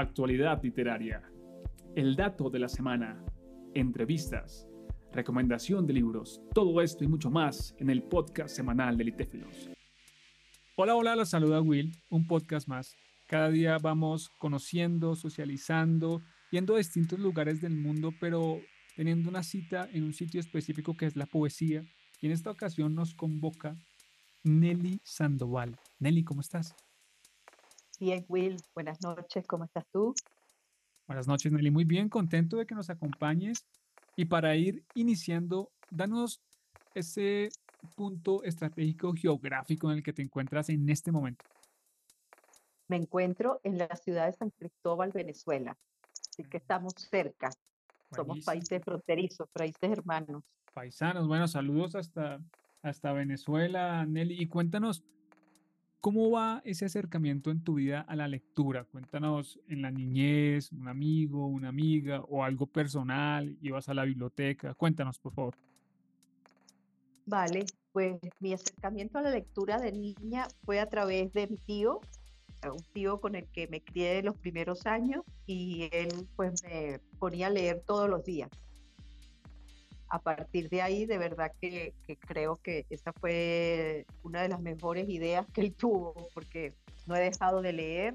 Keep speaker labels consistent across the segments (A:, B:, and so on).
A: actualidad literaria, el dato de la semana, entrevistas, recomendación de libros, todo esto y mucho más en el podcast semanal de Litéfilos. Hola, hola, los saluda Will, un podcast más. Cada día vamos conociendo, socializando, yendo a distintos lugares del mundo, pero teniendo una cita en un sitio específico que es la poesía. Y en esta ocasión nos convoca Nelly Sandoval. Nelly, ¿cómo estás?
B: Bien, Will, buenas noches, ¿cómo estás tú?
A: Buenas noches, Nelly. Muy bien, contento de que nos acompañes. Y para ir iniciando, danos ese punto estratégico geográfico en el que te encuentras en este momento.
B: Me encuentro en la ciudad de San Cristóbal, Venezuela. Así que estamos cerca. Somos países fronterizos, países hermanos.
A: Paisanos, bueno, saludos hasta, hasta Venezuela, Nelly. Y cuéntanos, ¿Cómo va ese acercamiento en tu vida a la lectura? Cuéntanos en la niñez, un amigo, una amiga o algo personal, ibas a la biblioteca. Cuéntanos, por favor.
B: Vale, pues mi acercamiento a la lectura de niña fue a través de mi tío, un tío con el que me crié los primeros años y él pues me ponía a leer todos los días a partir de ahí, de verdad que, creo que esa fue una de las mejores ideas que él tuvo, porque no he dejado de leer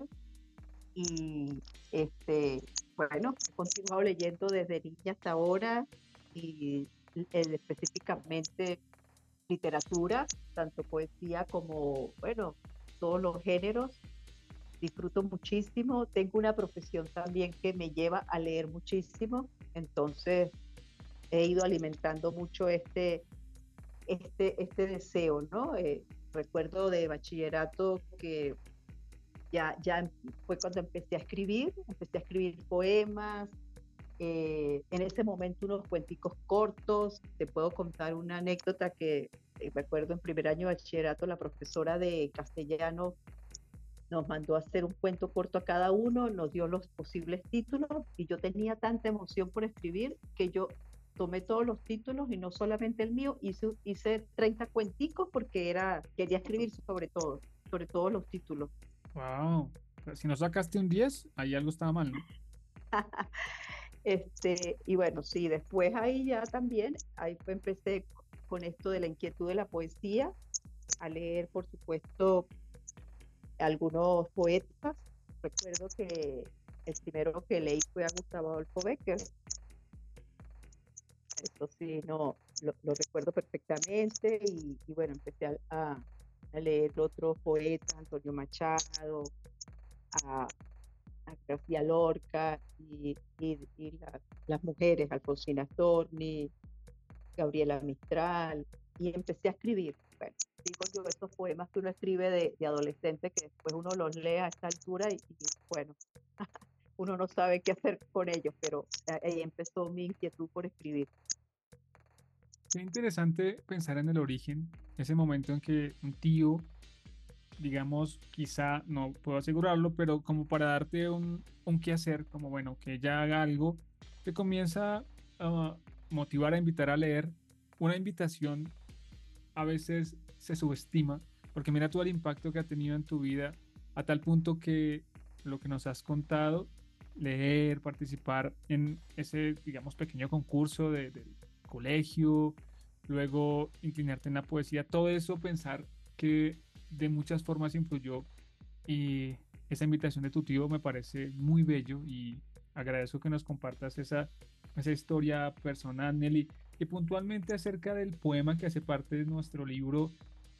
B: y este, bueno, he continuado leyendo desde niña hasta ahora y específicamente literatura, tanto poesía como, bueno, todos los géneros. Disfruto muchísimo, tengo una profesión también que me lleva a leer muchísimo, entonces he ido alimentando mucho este, este, este deseo, ¿no? Eh, recuerdo de bachillerato que ya, ya fue cuando empecé a escribir, empecé a escribir poemas, eh, en ese momento unos cuenticos cortos, te puedo contar una anécdota que eh, me acuerdo en primer año de bachillerato, la profesora de castellano nos mandó a hacer un cuento corto a cada uno, nos dio los posibles títulos y yo tenía tanta emoción por escribir que yo tomé todos los títulos y no solamente el mío, hice, hice 30 cuenticos porque era, quería escribir sobre todo, sobre todos los títulos.
A: Wow, si no sacaste un 10, ahí algo estaba mal, ¿no?
B: este, y bueno, sí, después ahí ya también, ahí fue, empecé con esto de la inquietud de la poesía, a leer, por supuesto, algunos poetas. Recuerdo que el primero que leí fue a Gustavo Adolfo Becker, esto sí, no, lo, recuerdo perfectamente y, bueno, empecé a, leer otros poetas, Antonio Machado, a, García Lorca y, las mujeres, Alfonsina Storni, Gabriela Mistral, y empecé a escribir. Bueno, digo yo, esos poemas que uno escribe de, adolescente que después uno los lee a esta altura y bueno, uno no sabe qué hacer con ellos, pero ahí empezó mi inquietud por escribir.
A: Qué interesante pensar en el origen, ese momento en que un tío, digamos, quizá, no puedo asegurarlo, pero como para darte un, un qué hacer, como bueno, que ella haga algo, te comienza a motivar a invitar a leer. Una invitación a veces se subestima, porque mira tú el impacto que ha tenido en tu vida, a tal punto que lo que nos has contado, leer, participar en ese, digamos, pequeño concurso de, de colegio, luego inclinarte en la poesía, todo eso pensar que de muchas formas influyó y esa invitación de tu tío me parece muy bello y agradezco que nos compartas esa, esa historia personal, Nelly. Y puntualmente acerca del poema que hace parte de nuestro libro,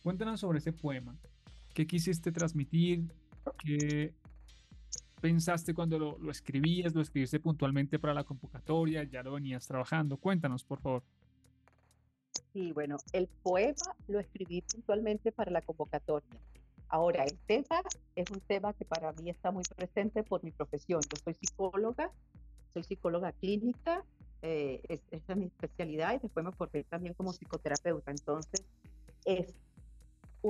A: cuéntanos sobre ese poema. ¿Qué quisiste transmitir? ¿Qué pensaste cuando lo, lo escribías? ¿Lo escribiste puntualmente para la convocatoria? ¿Ya lo venías trabajando? Cuéntanos, por favor.
B: Sí, bueno, el poema lo escribí puntualmente para la convocatoria. Ahora, el tema es un tema que para mí está muy presente por mi profesión. Yo soy psicóloga, soy psicóloga clínica, eh, esa es mi especialidad y después me formé también como psicoterapeuta. Entonces, es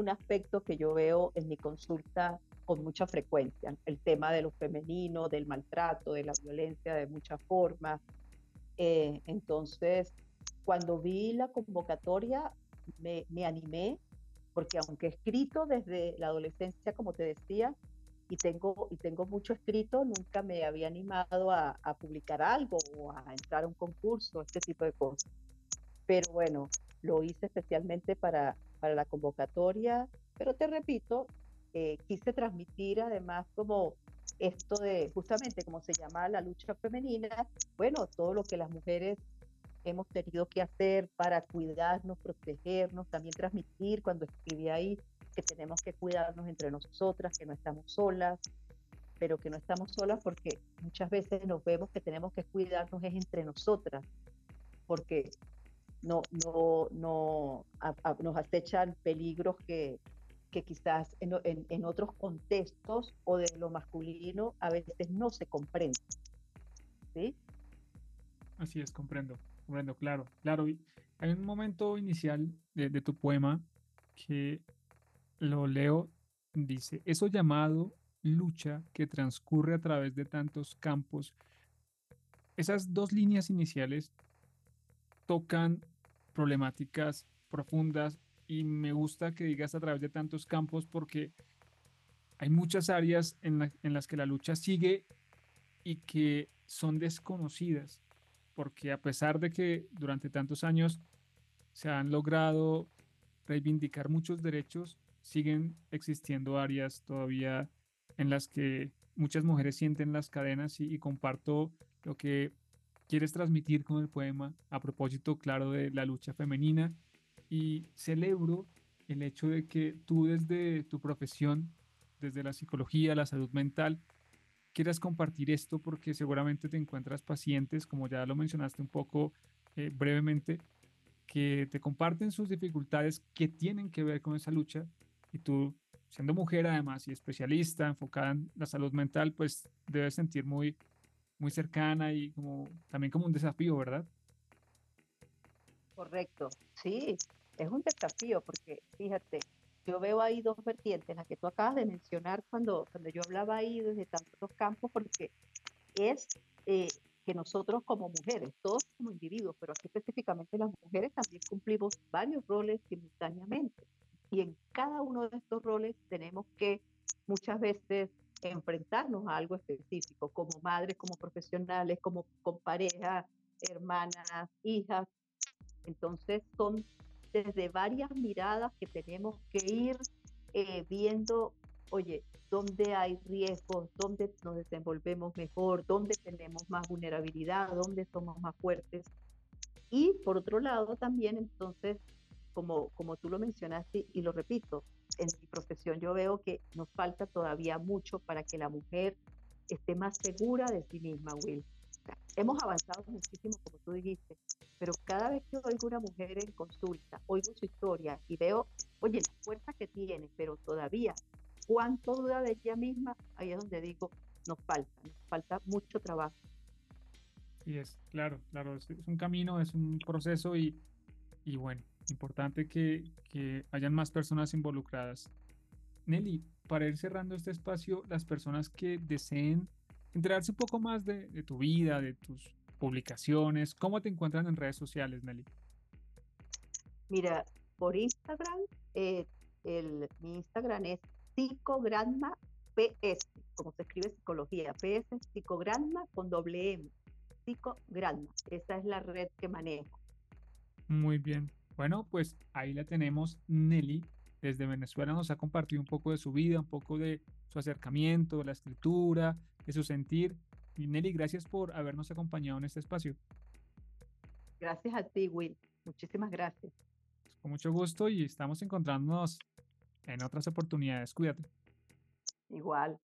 B: un aspecto que yo veo en mi consulta con mucha frecuencia, el tema de lo femenino, del maltrato, de la violencia de muchas formas. Eh, entonces, cuando vi la convocatoria me, animé, porque aunque he escrito desde la adolescencia, como te decía, y, tengo, y tengo mucho escrito, nunca me había animado a, a, publicar algo o a entrar a un concurso, este tipo de cosas. Pero bueno, lo hice especialmente para, para la convocatoria, pero te repito, eh, quise transmitir además como esto de justamente como se llama la lucha femenina, bueno, todo lo que las mujeres hemos tenido que hacer para cuidarnos, protegernos, también transmitir cuando escribí ahí que tenemos que cuidarnos entre nosotras, que no estamos solas, pero que no estamos solas porque muchas veces nos vemos que tenemos que cuidarnos es entre nosotras, porque no, no, no nos acechan peligros que, que quizás en, en, otros contextos o de lo masculino a veces no se comprende. ¿Sí?
A: Así es, comprendo, comprendo, claro, claro. Hay un momento inicial de, de tu poema que lo leo, dice, eso llamado lucha que transcurre a través de tantos campos. Esas dos líneas iniciales tocan problemáticas profundas y me gusta que digas a través de tantos campos porque hay muchas áreas en, las que la lucha sigue y que son desconocidas, porque a pesar de que durante tantos años se han logrado reivindicar muchos derechos, siguen existiendo áreas todavía en las que muchas mujeres sienten las cadenas y comparto lo que quieres transmitir con el poema a propósito, claro, de la lucha femenina. Y celebro el hecho de que tú desde tu profesión, desde la psicología, la salud mental, quieras compartir esto porque seguramente te encuentras pacientes, como ya lo mencionaste un poco eh, brevemente, que te comparten sus dificultades que tienen que ver con esa lucha. Y tú, siendo mujer además y especialista enfocada en la salud mental, pues debes sentir muy, muy cercana y como, también como un desafío, ¿verdad?
B: Correcto, sí, es un desafío porque fíjate, yo veo ahí dos vertientes, las que tú acabas de mencionar cuando, cuando yo hablaba ahí desde tantos campos, porque es eh, que nosotros como mujeres, todos como individuos, pero aquí específicamente las mujeres también cumplimos varios roles simultáneamente. Y en cada uno de estos roles tenemos que muchas veces enfrentarnos a algo específico, como madres, como profesionales, como con pareja, hermanas, hijas. Entonces son desde varias miradas que tenemos que ir eh, viendo, oye, dónde hay riesgos, dónde nos desenvolvemos mejor, dónde tenemos más vulnerabilidad, dónde somos más fuertes. Y por otro lado también entonces, como, como tú lo mencionaste y lo repito, en mi profesión yo veo que nos falta todavía mucho para que la mujer esté más segura de sí misma, Will. Hemos avanzado muchísimo, como tú dijiste, pero cada vez que oigo una mujer en consulta, oigo su historia y veo, oye, la fuerza que tiene, pero todavía cuánto duda de ella misma, ahí es donde digo, nos falta, nos falta mucho trabajo.
A: Y es, claro, claro, es, un camino, es un proceso y, y bueno, importante que, que hayan más personas involucradas. Nelly, para ir cerrando este espacio, las personas que deseen enterarse un poco más de, de tu vida, de tus publicaciones? ¿Cómo te encuentran en redes sociales, Nelly?
B: Mira, por Instagram, eh, el, mi Instagram es psicogranma PS, como se escribe psicología, PS psicogranma con doble M, psicogranma, esa es la red que manejo.
A: Muy bien, bueno, pues ahí la tenemos, Nelly, desde Venezuela nos ha compartido un poco de su vida, un poco de su acercamiento, de la escritura, de su sentir y Nelly, gracias por habernos acompañado en este espacio.
B: Gracias a ti, Will. Muchísimas gracias.
A: Con mucho gusto y estamos encontrándonos en otras oportunidades. Cuídate.
B: Igual.